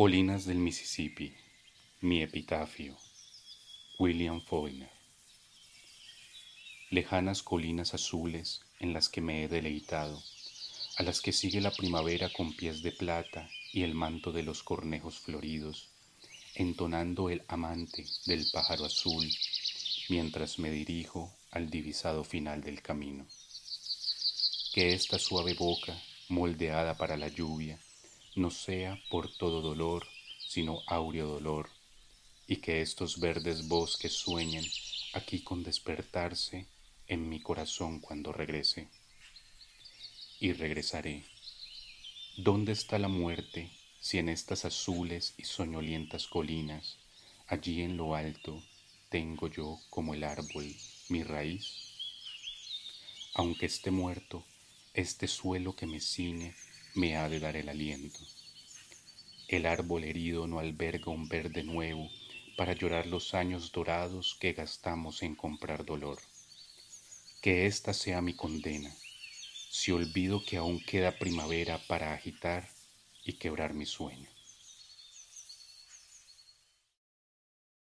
Colinas del Mississippi, mi epitafio, William Faulkner. Lejanas colinas azules en las que me he deleitado, a las que sigue la primavera con pies de plata y el manto de los cornejos floridos, entonando el amante del pájaro azul, mientras me dirijo al divisado final del camino. Que esta suave boca, moldeada para la lluvia, no sea por todo dolor, sino áureo dolor, y que estos verdes bosques sueñen aquí con despertarse en mi corazón cuando regrese. Y regresaré. ¿Dónde está la muerte si en estas azules y soñolientas colinas, allí en lo alto, tengo yo como el árbol mi raíz? Aunque esté muerto, este suelo que me ciñe me ha de dar el aliento. El árbol herido no alberga un verde nuevo para llorar los años dorados que gastamos en comprar dolor. Que esta sea mi condena, si olvido que aún queda primavera para agitar y quebrar mi sueño.